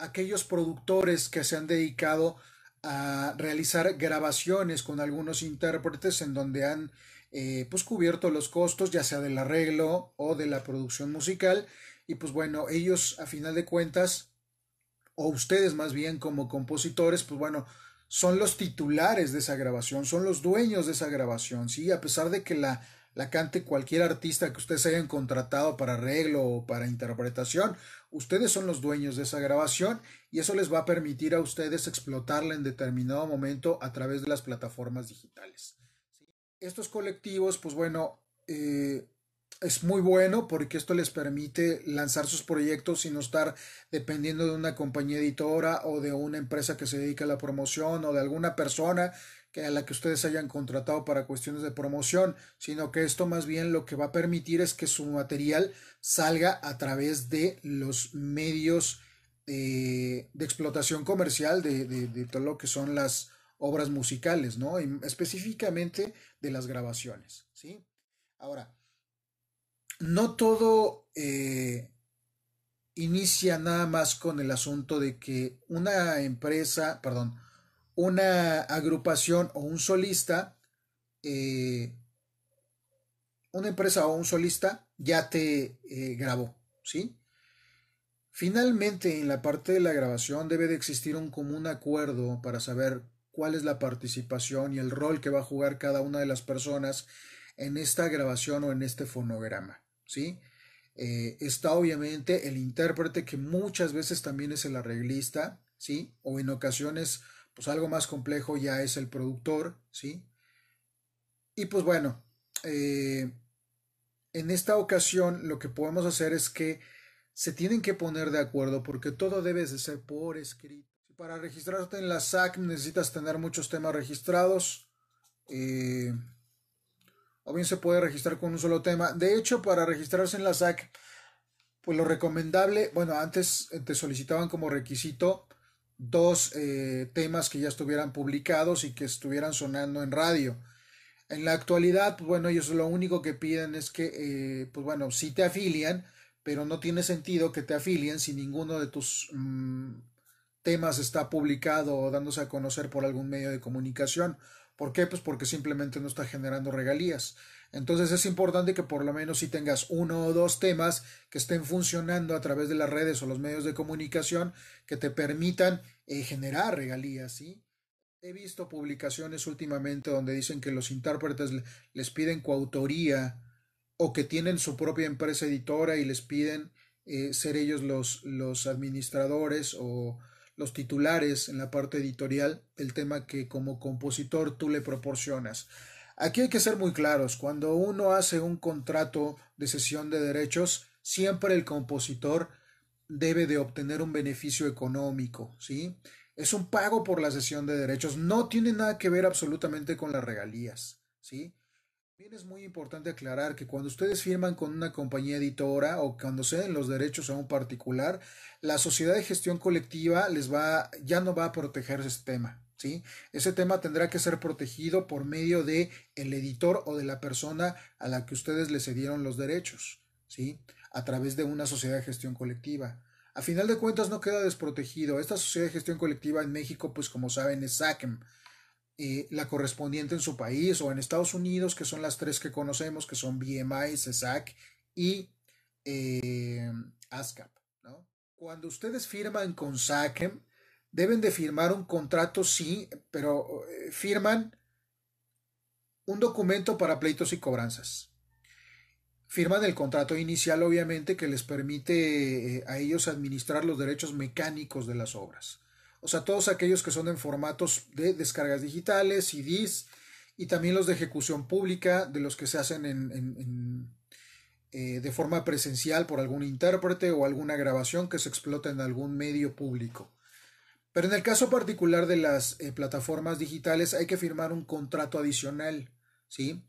aquellos productores que se han dedicado a realizar grabaciones con algunos intérpretes en donde han eh, pues cubierto los costos ya sea del arreglo o de la producción musical. Y pues bueno ellos a final de cuentas o ustedes más bien como compositores pues bueno son los titulares de esa grabación son los dueños de esa grabación sí a pesar de que la la cante cualquier artista que ustedes hayan contratado para arreglo o para interpretación. Ustedes son los dueños de esa grabación y eso les va a permitir a ustedes explotarla en determinado momento a través de las plataformas digitales. Estos colectivos, pues bueno, eh, es muy bueno porque esto les permite lanzar sus proyectos sin estar dependiendo de una compañía editora o de una empresa que se dedica a la promoción o de alguna persona que a la que ustedes hayan contratado para cuestiones de promoción, sino que esto más bien lo que va a permitir es que su material salga a través de los medios eh, de explotación comercial de, de, todo lo que son las obras musicales, ¿no? específicamente de las grabaciones, ¿sí? Ahora, no todo eh, inicia nada más con el asunto de que una empresa, perdón, una agrupación o un solista, eh, una empresa o un solista ya te eh, grabó, ¿sí? Finalmente, en la parte de la grabación debe de existir un común acuerdo para saber cuál es la participación y el rol que va a jugar cada una de las personas en esta grabación o en este fonograma, ¿sí? Eh, está obviamente el intérprete que muchas veces también es el arreglista, ¿sí? O en ocasiones pues algo más complejo ya es el productor, ¿sí? Y pues bueno, eh, en esta ocasión lo que podemos hacer es que se tienen que poner de acuerdo porque todo debe de ser por escrito. Para registrarte en la SAC necesitas tener muchos temas registrados. Eh, o bien se puede registrar con un solo tema. De hecho, para registrarse en la SAC, pues lo recomendable, bueno, antes te solicitaban como requisito dos eh, temas que ya estuvieran publicados y que estuvieran sonando en radio. En la actualidad, pues bueno, ellos lo único que piden es que, eh, pues bueno, sí te afilian, pero no tiene sentido que te afilien si ninguno de tus mm, temas está publicado o dándose a conocer por algún medio de comunicación. ¿Por qué? Pues porque simplemente no está generando regalías. Entonces es importante que por lo menos si tengas uno o dos temas que estén funcionando a través de las redes o los medios de comunicación que te permitan eh, generar regalías, ¿sí? He visto publicaciones últimamente donde dicen que los intérpretes les piden coautoría o que tienen su propia empresa editora y les piden eh, ser ellos los, los administradores o los titulares en la parte editorial del tema que como compositor tú le proporcionas. Aquí hay que ser muy claros. Cuando uno hace un contrato de cesión de derechos, siempre el compositor debe de obtener un beneficio económico, ¿sí? Es un pago por la cesión de derechos. No tiene nada que ver absolutamente con las regalías, ¿sí? También es muy importante aclarar que cuando ustedes firman con una compañía editora o cuando ceden los derechos a un particular, la sociedad de gestión colectiva les va, ya no va a proteger ese tema, ese tema tendrá que ser protegido por medio de el editor o de la persona a la que ustedes le cedieron los derechos, ¿sí? A través de una sociedad de gestión colectiva. A final de cuentas no queda desprotegido. Esta sociedad de gestión colectiva en México, pues como saben, es SACEM. Eh, la correspondiente en su país o en Estados Unidos, que son las tres que conocemos, que son BMI, CESAC y eh, ASCAP. Cuando ustedes firman con SACEM, deben de firmar un contrato, sí, pero eh, firman un documento para pleitos y cobranzas. Firman el contrato inicial, obviamente, que les permite eh, a ellos administrar los derechos mecánicos de las obras. O sea, todos aquellos que son en formatos de descargas digitales, CDs, y también los de ejecución pública, de los que se hacen en, eh, de forma presencial por algún intérprete o alguna grabación que se explota en algún medio público. Pero en el caso particular de las eh, plataformas digitales hay que firmar un contrato adicional, ¿sí?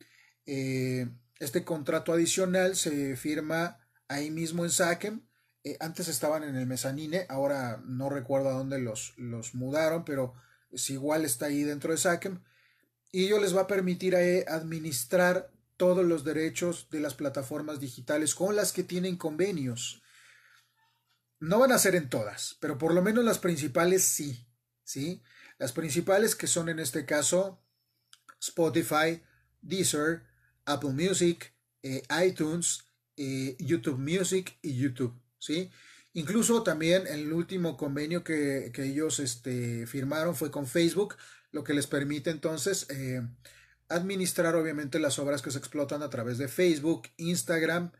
Eh, este contrato adicional se firma ahí mismo en SACEM. Eh, antes estaban en el mezanine, ahora no recuerdo a dónde los, los mudaron, pero es igual está ahí dentro de SACEM. Y ello les va a permitir administrar todos los derechos de las plataformas digitales con las que tienen convenios. No van a ser en todas, pero por lo menos las principales sí, ¿sí? Las principales que son en este caso Spotify, Deezer, Apple Music, eh, iTunes, eh, YouTube Music y YouTube, ¿sí? Incluso también el último convenio que, ellos este, firmaron fue con Facebook, lo que les permite entonces eh, administrar obviamente las obras que se explotan a través de Facebook, Instagram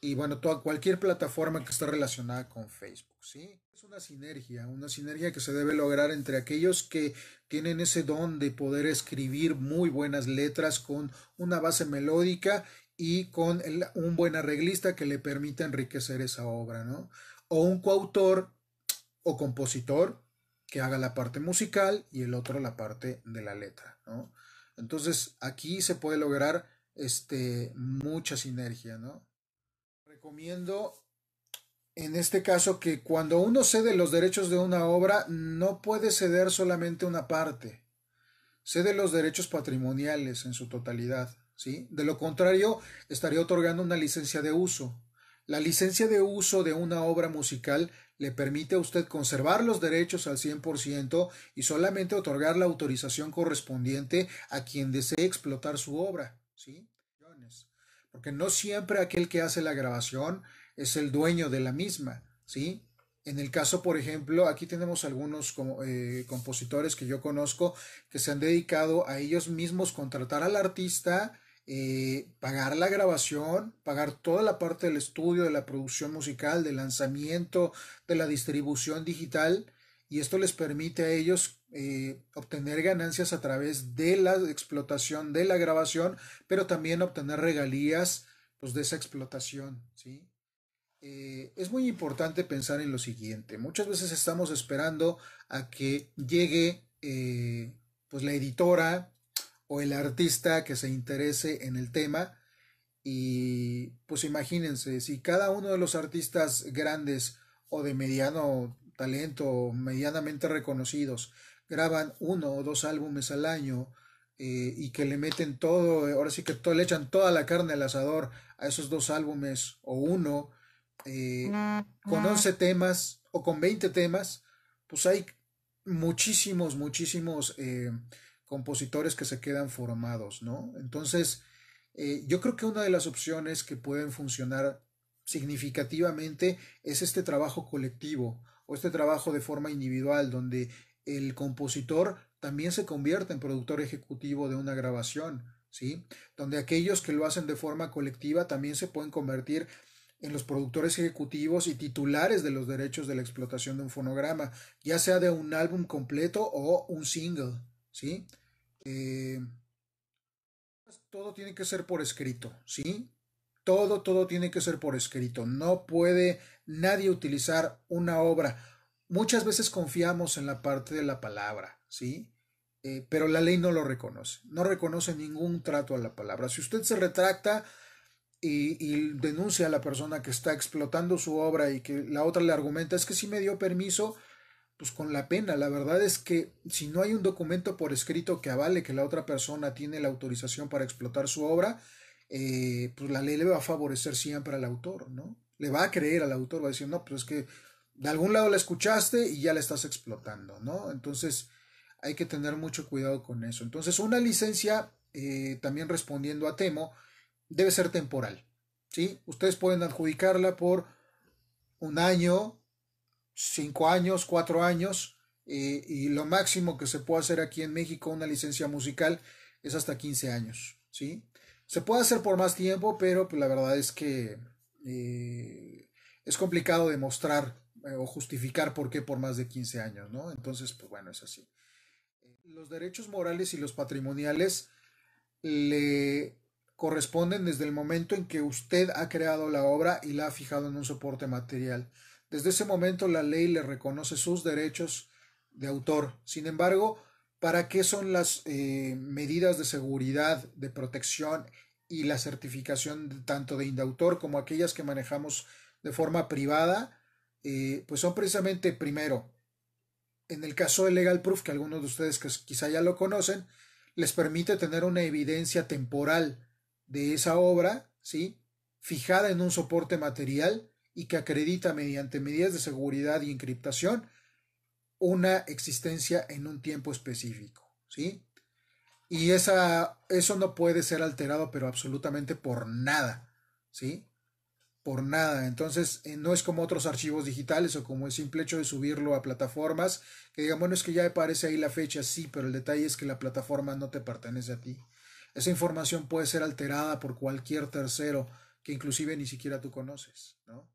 y bueno, toda, cualquier plataforma que esté relacionada con Facebook, ¿sí? Es una sinergia, una sinergia que se debe lograr entre aquellos que tienen ese don de poder escribir muy buenas letras con una base melódica y con un buen arreglista que le permita enriquecer esa obra, ¿no? O un coautor o compositor que haga la parte musical y el otro la parte de la letra, ¿no? Entonces aquí se puede lograr este, mucha sinergia, ¿no? Recomiendo en este caso que cuando uno cede los derechos de una obra no puede ceder solamente una parte, cede los derechos patrimoniales en su totalidad, ¿sí? De lo contrario, estaría otorgando una licencia de uso. La licencia de uso de una obra musical le permite a usted conservar los derechos al 100% y solamente otorgar la autorización correspondiente a quien desee explotar su obra, ¿sí? Porque no siempre aquel que hace la grabación es el dueño de la misma, ¿sí? En el caso, por ejemplo, aquí tenemos algunos eh, compositores que yo conozco que se han dedicado a ellos mismos contratar al artista, eh, pagar la grabación, pagar toda la parte del estudio, de la producción musical, del lanzamiento, de la distribución digital, y esto les permite a ellos eh, obtener ganancias a través de la explotación de la grabación, pero también obtener regalías pues, de esa explotación, ¿sí? Eh, es muy importante pensar en lo siguiente. Muchas veces estamos esperando a que llegue pues la editora o el artista que se interese en el tema. Y pues imagínense, si cada uno de los artistas grandes o de mediano talento, medianamente reconocidos, graban uno o dos álbumes al año eh, y que le meten todo, ahora sí que todo, le echan toda la carne al asador a esos dos álbumes o uno, eh, con 11 temas o con 20 temas, pues hay muchísimos, muchísimos eh, compositores que se quedan formados, ¿no? Entonces, yo creo que una de las opciones que pueden funcionar significativamente es este trabajo colectivo o este trabajo de forma individual donde el compositor también se convierte en productor ejecutivo de una grabación, ¿sí? Donde aquellos que lo hacen de forma colectiva también se pueden convertir en los productores ejecutivos y titulares de los derechos de la explotación de un fonograma, ya sea de un álbum completo o un single, ¿sí? Eh, todo tiene que ser por escrito, ¿sí? Todo, todo tiene que ser por escrito. No puede nadie utilizar una obra. Muchas veces confiamos en la parte de la palabra, ¿sí? Eh, pero la ley no lo reconoce. No reconoce ningún trato a la palabra. Si usted se retracta y, y, denuncia a la persona que está explotando su obra y que la otra le argumenta es que sí me dio permiso, pues con la pena. La verdad es que si no hay un documento por escrito que avale que la otra persona tiene la autorización para explotar su obra, eh, pues la ley le va a favorecer siempre al autor, ¿no? Le va a creer al autor, va a decir, no, pues es que de algún lado la escuchaste y ya la estás explotando, ¿no? Entonces hay que tener mucho cuidado con eso. Entonces una licencia, eh, también respondiendo a Temo, debe ser temporal, ¿sí? Ustedes pueden adjudicarla por un año, cinco años, cuatro años, eh, y lo máximo que se puede hacer aquí en México una licencia musical es hasta 15 años, ¿sí? Se puede hacer por más tiempo, pero pues, la verdad es que eh, es complicado demostrar eh, o justificar por qué por más de 15 años, ¿no? Entonces, pues bueno, es así. Los derechos morales y los patrimoniales le corresponden desde el momento en que usted ha creado la obra y la ha fijado en un soporte material. Desde ese momento la ley le reconoce sus derechos de autor. Sin embargo, ¿para qué son las eh, medidas de seguridad, de protección y la certificación tanto de indautor como aquellas que manejamos de forma privada? Eh, pues son precisamente, primero, en el caso de Legal Proof, que algunos de ustedes quizá ya lo conocen, les permite tener una evidencia temporal de esa obra, ¿sí? Fijada en un soporte material y que acredita mediante medidas de seguridad y encriptación una existencia en un tiempo específico, ¿sí? Y esa, eso no puede ser alterado, pero absolutamente por nada, ¿sí? Por nada. Entonces, eh, no es como otros archivos digitales o como el simple hecho de subirlo a plataformas, que digan, bueno, es que ya aparece ahí la fecha, sí, pero el detalle es que la plataforma no te pertenece a ti. Esa información puede ser alterada por cualquier tercero que inclusive ni siquiera tú conoces, ¿no?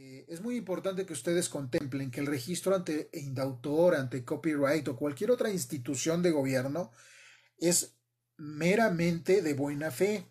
Eh, es muy importante que ustedes contemplen que el registro ante indautor, ante copyright o cualquier otra institución de gobierno es meramente de buena fe.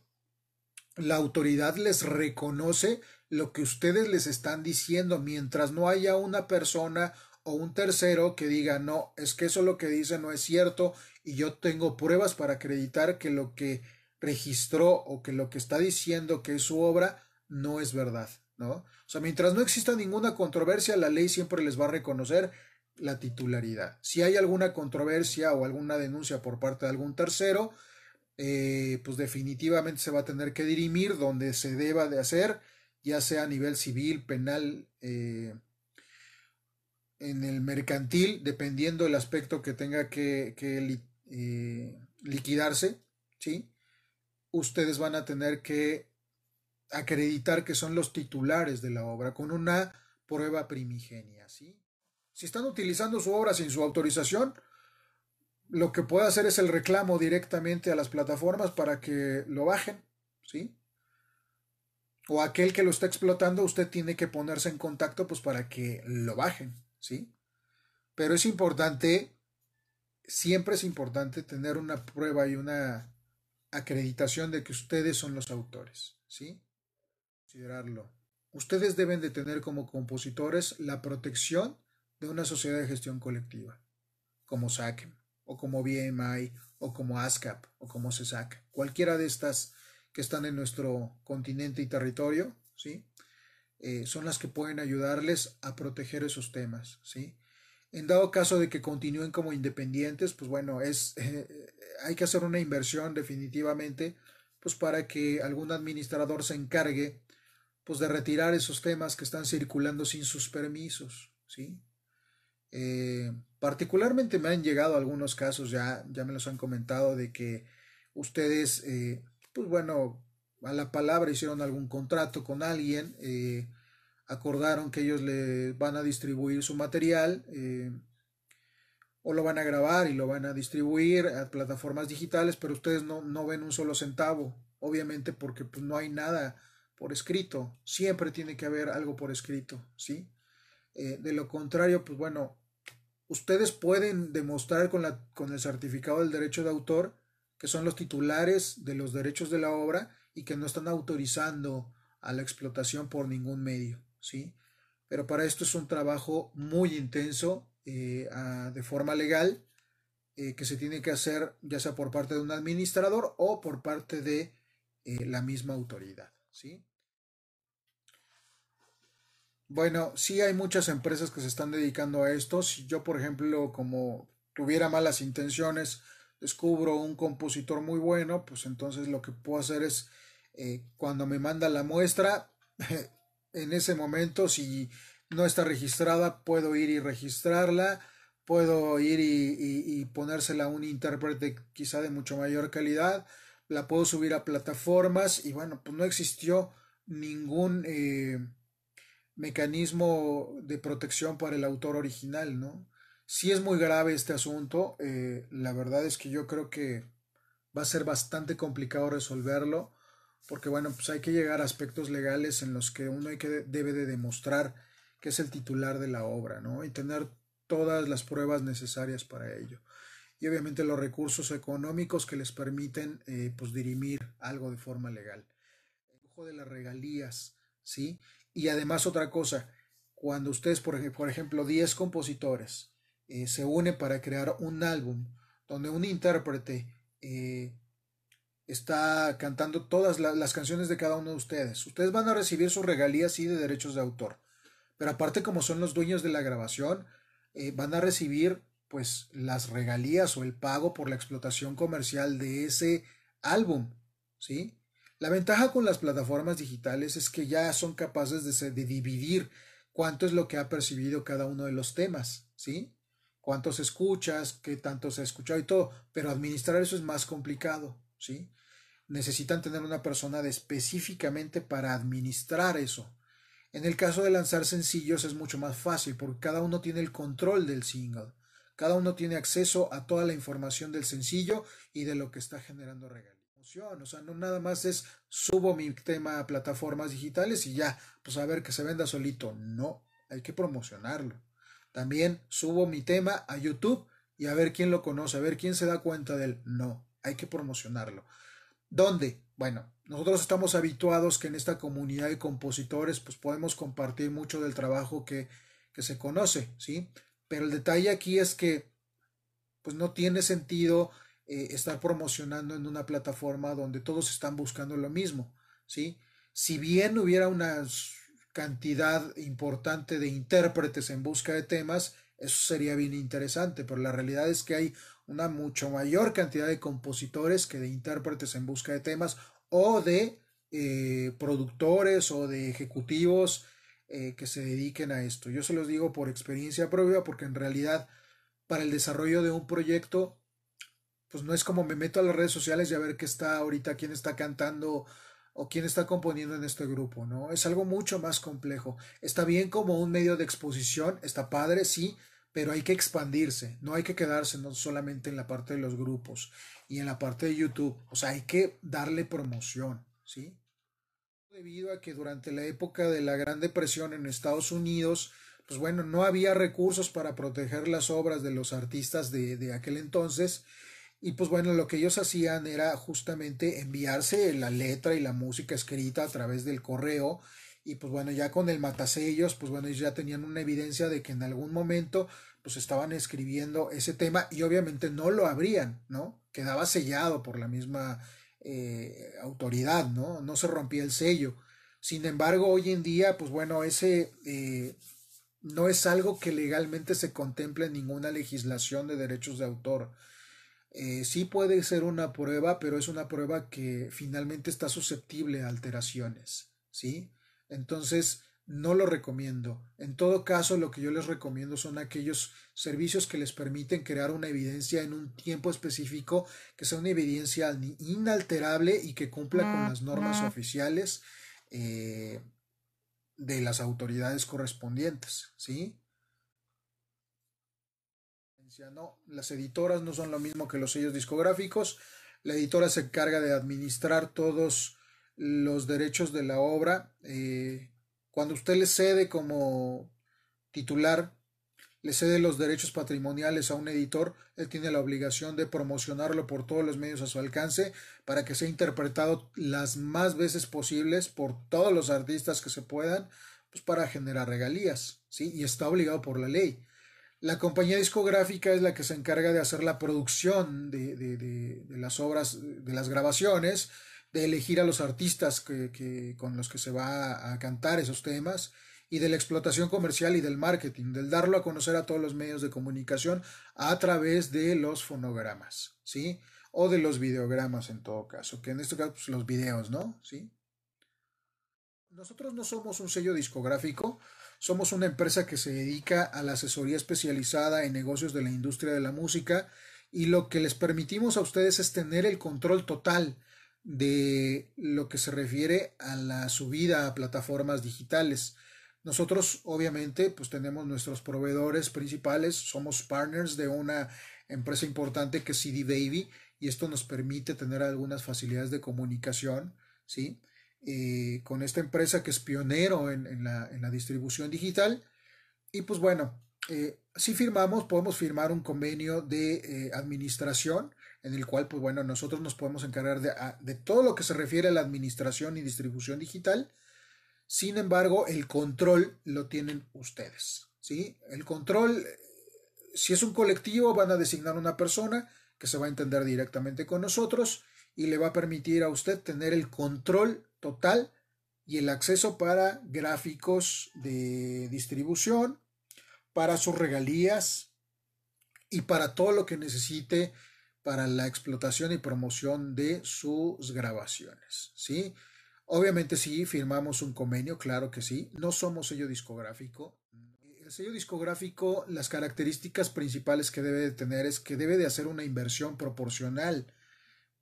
La autoridad les reconoce lo que ustedes les están diciendo mientras no haya una persona o un tercero que diga no, es que eso lo que dice no es cierto y yo tengo pruebas para acreditar que lo que registró o que lo que está diciendo que es su obra no es verdad, ¿no? O sea, mientras no exista ninguna controversia, la ley siempre les va a reconocer la titularidad. Si hay alguna controversia o alguna denuncia por parte de algún tercero, eh, pues definitivamente se va a tener que dirimir donde se deba de hacer, ya sea a nivel civil, penal, eh, en el mercantil, dependiendo del aspecto que tenga que, eh, liquidarse, ¿sí? Ustedes van a tener que acreditar que son los titulares de la obra con una prueba primigenia, ¿sí? Si están utilizando su obra sin su autorización, lo que puede hacer es el reclamo directamente a las plataformas para que lo bajen, ¿sí? O aquel que lo está explotando, usted tiene que ponerse en contacto pues para que lo bajen, ¿sí? Pero es importante, siempre es importante tener una prueba y una acreditación de que ustedes son los autores, ¿sí? Considerarlo. Ustedes deben de tener como compositores la protección de una sociedad de gestión colectiva, como SACEM, o como BMI, o como ASCAP, o como CESAC, cualquiera de estas que están en nuestro continente y territorio, ¿sí? Eh, son las que pueden ayudarles a proteger esos temas, ¿sí? En dado caso de que continúen como independientes, pues bueno, es, hay que hacer una inversión definitivamente, pues para que algún administrador se encargue, pues de retirar esos temas que están circulando sin sus permisos, ¿sí? Eh, particularmente me han llegado algunos casos, ya, ya me los han comentado, de que ustedes, eh, pues bueno, a la palabra hicieron algún contrato con alguien, eh, acordaron que ellos le van a distribuir su material o lo van a grabar y lo van a distribuir a plataformas digitales, pero ustedes no, no ven un solo centavo, obviamente porque pues, no hay nada por escrito, siempre tiene que haber algo por escrito, ¿sí? Eh, de lo contrario, pues bueno, ustedes pueden demostrar con, la, con el certificado del derecho de autor que son los titulares de los derechos de la obra y que no están autorizando a la explotación por ningún medio, ¿sí? Pero para esto es un trabajo muy intenso eh, de forma legal eh, que se tiene que hacer ya sea por parte de un administrador o por parte de la misma autoridad, ¿sí? Bueno, sí hay muchas empresas que se están dedicando a esto. Si yo, por ejemplo, como tuviera malas intenciones, descubro un compositor muy bueno, pues entonces lo que puedo hacer es, eh, cuando me manda la muestra, en ese momento, si no está registrada, puedo ir y registrarla, puedo ir y, ponérsela a un intérprete quizá de mucho mayor calidad, la puedo subir a plataformas y bueno, pues no existió ningún... Eh, mecanismo de protección para el autor original, ¿no? Si es muy grave este asunto, eh, la verdad es que yo creo que va a ser bastante complicado resolverlo, porque bueno, pues hay que llegar a aspectos legales en los que uno hay que, debe de demostrar que es el titular de la obra, ¿no? Y tener todas las pruebas necesarias para ello. Y obviamente los recursos económicos que les permiten, eh, pues, dirimir algo de forma legal. El de las regalías, ¿sí? Y además otra cosa, cuando ustedes, por, ejemplo, 10 compositores eh, se unen para crear un álbum donde un intérprete eh, está cantando todas las canciones de cada uno de ustedes, ustedes van a recibir sus regalías y de derechos de autor. Pero aparte, como son los dueños de la grabación, eh, van a recibir pues las regalías o el pago por la explotación comercial de ese álbum, ¿sí? La ventaja con las plataformas digitales es que ya son capaces de, dividir cuánto es lo que ha percibido cada uno de los temas, ¿sí? Cuántos escuchas, qué tanto se ha escuchado y todo, pero administrar eso es más complicado, ¿sí? Necesitan tener una persona específicamente para administrar eso. En el caso de lanzar sencillos es mucho más fácil porque cada uno tiene el control del single. Cada uno tiene acceso a toda la información del sencillo y de lo que está generando regalías. O sea, no nada más es subo mi tema a plataformas digitales y ya, pues a ver que se venda solito. No, hay que promocionarlo. También subo mi tema a YouTube y a ver quién lo conoce, a ver quién se da cuenta de él. No, hay que promocionarlo. ¿Dónde? Bueno, nosotros estamos habituados que en esta comunidad de compositores pues podemos compartir mucho del trabajo que, que se conoce, ¿sí? Pero el detalle aquí es que pues no tiene sentido eh, estar promocionando en una plataforma donde todos están buscando lo mismo, ¿sí? Si bien hubiera una cantidad importante de intérpretes en busca de temas, eso sería bien interesante, pero la realidad es que hay una mucho mayor cantidad de compositores que de intérpretes en busca de temas o de eh, productores o de ejecutivos eh, que se dediquen a esto. Yo se los digo por experiencia propia porque en realidad para el desarrollo de un proyecto pues no es como me meto a las redes sociales y a ver qué está ahorita, quién está cantando o quién está componiendo en este grupo, ¿no? Es algo mucho más complejo. Está bien como un medio de exposición, está padre, sí, pero hay que expandirse, no hay que quedarse no solamente en la parte de los grupos y en la parte de YouTube, o sea, hay que darle promoción, ¿sí? Debido a que durante la época de la Gran Depresión en Estados Unidos, pues bueno, no había recursos para proteger las obras de los artistas de, de aquel entonces y pues bueno, lo que ellos hacían era justamente enviarse la letra y la música escrita a través del correo. Y pues bueno, ya con el matasellos, pues bueno, ellos ya tenían una evidencia de que en algún momento pues estaban escribiendo ese tema y obviamente no lo abrían, ¿no? Quedaba sellado por la misma eh, autoridad, ¿no? No se rompía el sello. Sin embargo, hoy en día, pues bueno, ese eh, no es algo que legalmente se contemple en ninguna legislación de derechos de autor. Eh, sí puede ser una prueba, pero es una prueba que finalmente está susceptible a alteraciones, ¿sí? Entonces, no lo recomiendo. En todo caso, lo que yo les recomiendo son aquellos servicios que les permiten crear una evidencia en un tiempo específico, que sea una evidencia inalterable y que cumpla con las normas oficiales eh, de las autoridades correspondientes, ¿sí? No, las editoras no son lo mismo que los sellos discográficos. La editora se encarga de administrar todos los derechos de la obra. Eh, cuando usted le cede como titular, le cede los derechos patrimoniales a un editor, él tiene la obligación de promocionarlo por todos los medios a su alcance para que sea interpretado las más veces posibles por todos los artistas que se puedan, pues para generar regalías, ¿sí? Y está obligado por la ley. La compañía discográfica es la que se encarga de hacer la producción de, las obras, de las grabaciones, de elegir a los artistas que, con los que se va a cantar esos temas y de la explotación comercial y del marketing, del darlo a conocer a todos los medios de comunicación a través de los fonogramas, ¿sí? O de los videogramas en todo caso, que en este caso pues, los videos, ¿no? ¿Sí? Nosotros no somos un sello discográfico, somos una empresa que se dedica a la asesoría especializada en negocios de la industria de la música y lo que les permitimos a ustedes es tener el control total de lo que se refiere a la subida a plataformas digitales. Nosotros obviamente pues tenemos nuestros proveedores principales, somos partners de una empresa importante que es CD Baby y esto nos permite tener algunas facilidades de comunicación, ¿sí? Con esta empresa que es pionero en, la, distribución digital. Y pues bueno, eh, si firmamos, podemos firmar un convenio de eh, administración en el cual, pues bueno, nosotros nos podemos encargar de, de, todo lo que se refiere a la administración y distribución digital. Sin embargo, el control lo tienen ustedes. ¿sí? El control, si es un colectivo, van a designar una persona que se va a entender directamente con nosotros y le va a permitir a usted tener el control total y el acceso para gráficos de distribución, para sus regalías y para todo lo que necesite para la explotación y promoción de sus grabaciones, ¿sí? Obviamente sí, firmamos un convenio, claro que sí, no somos sello discográfico. El sello discográfico, las características principales que debe de tener es que debe de hacer una inversión proporcional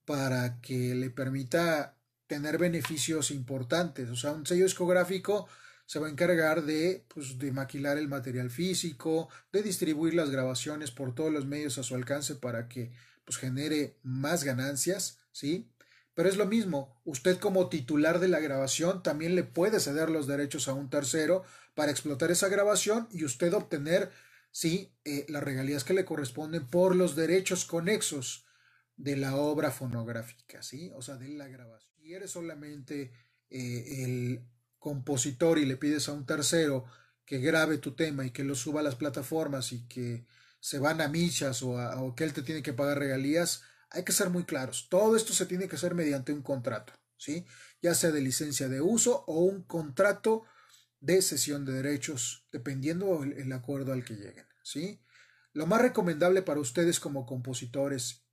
para que le permita tener beneficios importantes. O sea, un sello discográfico se va a encargar de, pues, de maquilar el material físico, de distribuir las grabaciones por todos los medios a su alcance para que pues, genere más ganancias, ¿sí? Pero es lo mismo, usted como titular de la grabación también le puede ceder los derechos a un tercero para explotar esa grabación y usted obtener, sí, eh, las regalías que le corresponden por los derechos conexos de la obra fonográfica, ¿sí? O sea, de la grabación. Si eres solamente eh, el compositor y le pides a un tercero que grabe tu tema y que lo suba a las plataformas y que se van a michas o, que él te tiene que pagar regalías, hay que ser muy claros. Todo esto se tiene que hacer mediante un contrato, ¿sí? Ya sea de licencia de uso o un contrato de cesión de derechos, dependiendo el, el acuerdo al que lleguen, ¿sí? Lo más recomendable para ustedes como compositores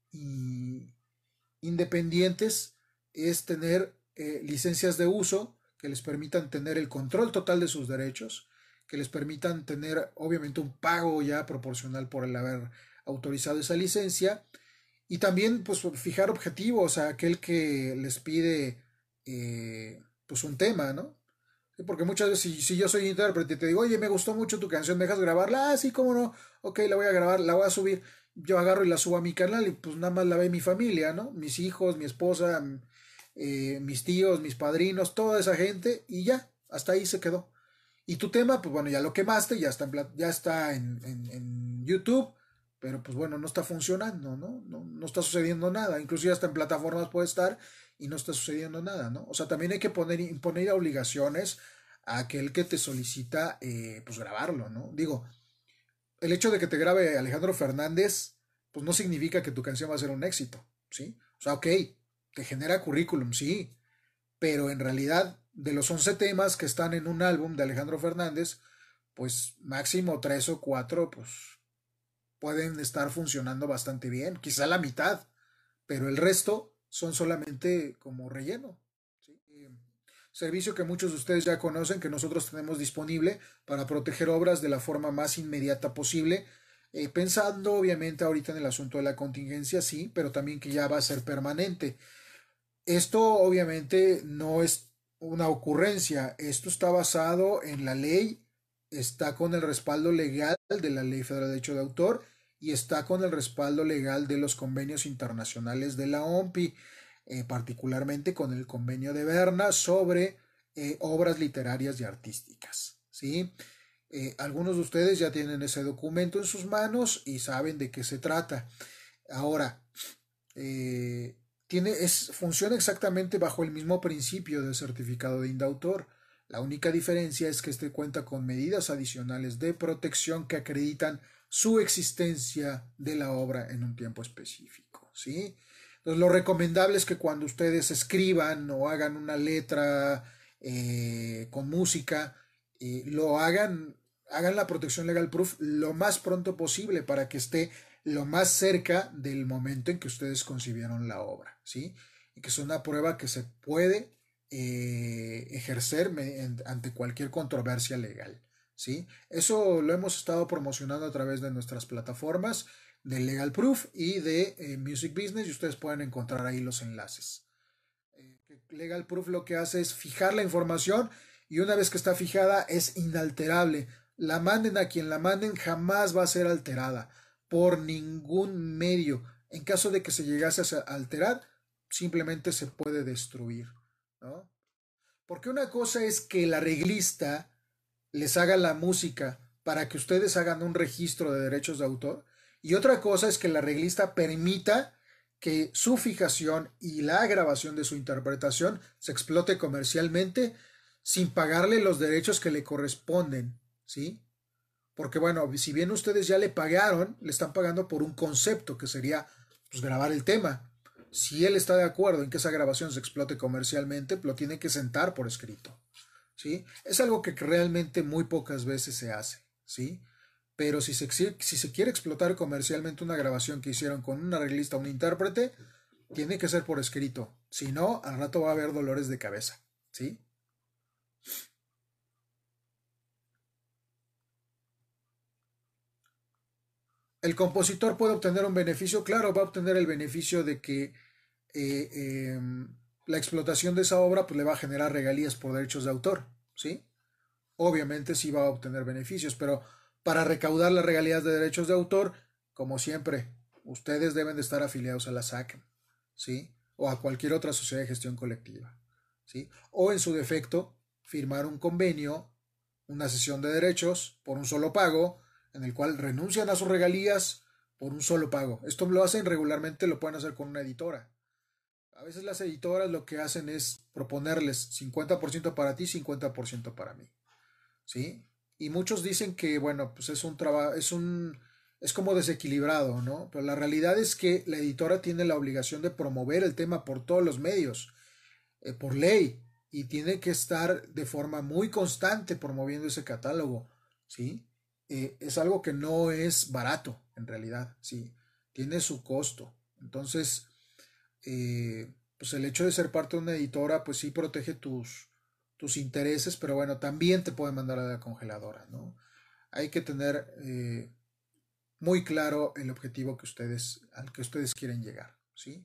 independientes es tener eh, licencias de uso que les permitan tener el control total de sus derechos, que les permitan tener obviamente un pago ya proporcional por el haber autorizado esa licencia y también pues fijar objetivos a aquel que les pide eh, pues un tema, ¿no? Porque muchas veces si, yo soy intérprete y te digo, oye, me gustó mucho tu canción, ¿me dejas grabarla? Ah, sí, cómo no, ok, la voy a grabar, la voy a subir. Yo agarro y la subo a mi canal y pues nada más la ve mi familia, ¿no? Mis hijos, mi esposa, eh, mis tíos, mis padrinos, toda esa gente, y ya, hasta ahí se quedó. Y tu tema, pues bueno, ya lo quemaste, ya está en, ya está en, en, YouTube, pero pues bueno, no está funcionando, ¿no? ¿no? No está sucediendo nada. Inclusive hasta en plataformas puede estar y no está sucediendo nada, ¿no? O sea, también hay que poner, imponer obligaciones a aquel que te solicita, eh, pues grabarlo, ¿no? Digo, el hecho de que te grabe Alejandro Fernández, pues no significa que tu canción va a ser un éxito, ¿sí? O sea, ok, que genera currículum, sí, pero en realidad de los 11 temas que están en un álbum de Alejandro Fernández, pues máximo tres o cuatro, pues pueden estar funcionando bastante bien, quizá la mitad, pero el resto son solamente como relleno. Servicio que muchos de ustedes ya conocen, que nosotros tenemos disponible para proteger obras de la forma más inmediata posible, eh, pensando obviamente ahorita en el asunto de la contingencia, sí, pero también que ya va a ser permanente. Esto obviamente no es una ocurrencia, esto está basado en la ley, está con el respaldo legal de la Ley Federal de Derecho de Autor y está con el respaldo legal de los convenios internacionales de la OMPI, eh, particularmente con el convenio de Berna sobre eh, obras literarias y artísticas. ¿sí? Eh, algunos de ustedes ya tienen ese documento en sus manos y saben de qué se trata. Ahora, es, funciona exactamente bajo el mismo principio del certificado de indautor. La única diferencia es que este cuenta con medidas adicionales de protección que acreditan su existencia de la obra en un tiempo específico. ¿sí? Entonces, lo recomendable es que cuando ustedes escriban o hagan una letra eh, con música, eh, lo hagan, hagan la protección legal proof lo más pronto posible para que esté lo más cerca del momento en que ustedes concibieron la obra, ¿sí? Y que es una prueba que se puede eh, ejercer ante cualquier controversia legal, ¿sí? Eso lo hemos estado promocionando a través de nuestras plataformas de Legal Proof y de eh, Music Business y ustedes pueden encontrar ahí los enlaces. Eh, Legal Proof lo que hace es fijar la información y una vez que está fijada es inalterable. La manden a quien la manden jamás va a ser alterada por ningún medio. En caso de que se llegase a alterar, simplemente se puede destruir. ¿no? Porque una cosa es que el arreglista les haga la música para que ustedes hagan un registro de derechos de autor y otra cosa es que el arreglista permita que su fijación y la grabación de su interpretación se explote comercialmente sin pagarle los derechos que le corresponden, ¿sí? Porque bueno, si bien ustedes ya le pagaron, le están pagando por un concepto que sería pues, grabar el tema. Si él está de acuerdo en que esa grabación se explote comercialmente, lo tiene que sentar por escrito. ¿sí? Es algo que realmente muy pocas veces se hace. ¿sí? Pero si se, quiere explotar comercialmente una grabación que hicieron con un arreglista o un intérprete, tiene que ser por escrito. Si no, al rato va a haber dolores de cabeza. ¿Sí? El compositor puede obtener un beneficio, claro, va a obtener el beneficio de que eh, em, la explotación de esa obra pues, le va a generar regalías por derechos de autor, ¿sí? Obviamente sí va a obtener beneficios, pero para recaudar las regalías de derechos de autor, como siempre, ustedes deben de estar afiliados a la SAC, ¿sí? O a cualquier otra sociedad de gestión colectiva, ¿sí? O en su defecto, firmar un convenio, una sesión de derechos por un solo pago, en el cual renuncian a sus regalías por un solo pago. Esto lo hacen regularmente, lo pueden hacer con una editora. A veces las editoras lo que hacen es proponerles 50% para ti, 50% para mí. ¿Sí? Y muchos dicen que, bueno, pues es un trabajo, es un, es como desequilibrado, ¿no? Pero la realidad es que la editora tiene la obligación de promover el tema por todos los medios, eh, por ley, y tiene que estar de forma muy constante promoviendo ese catálogo, ¿sí? Eh, es algo que no es barato, en realidad, ¿sí? Tiene su costo. Entonces, eh, pues el hecho de ser parte de una editora, pues sí protege tus, tus intereses, pero bueno, también te puede mandar a la congeladora, ¿no? Hay que tener eh, muy claro el objetivo que ustedes, al que ustedes quieren llegar, ¿sí?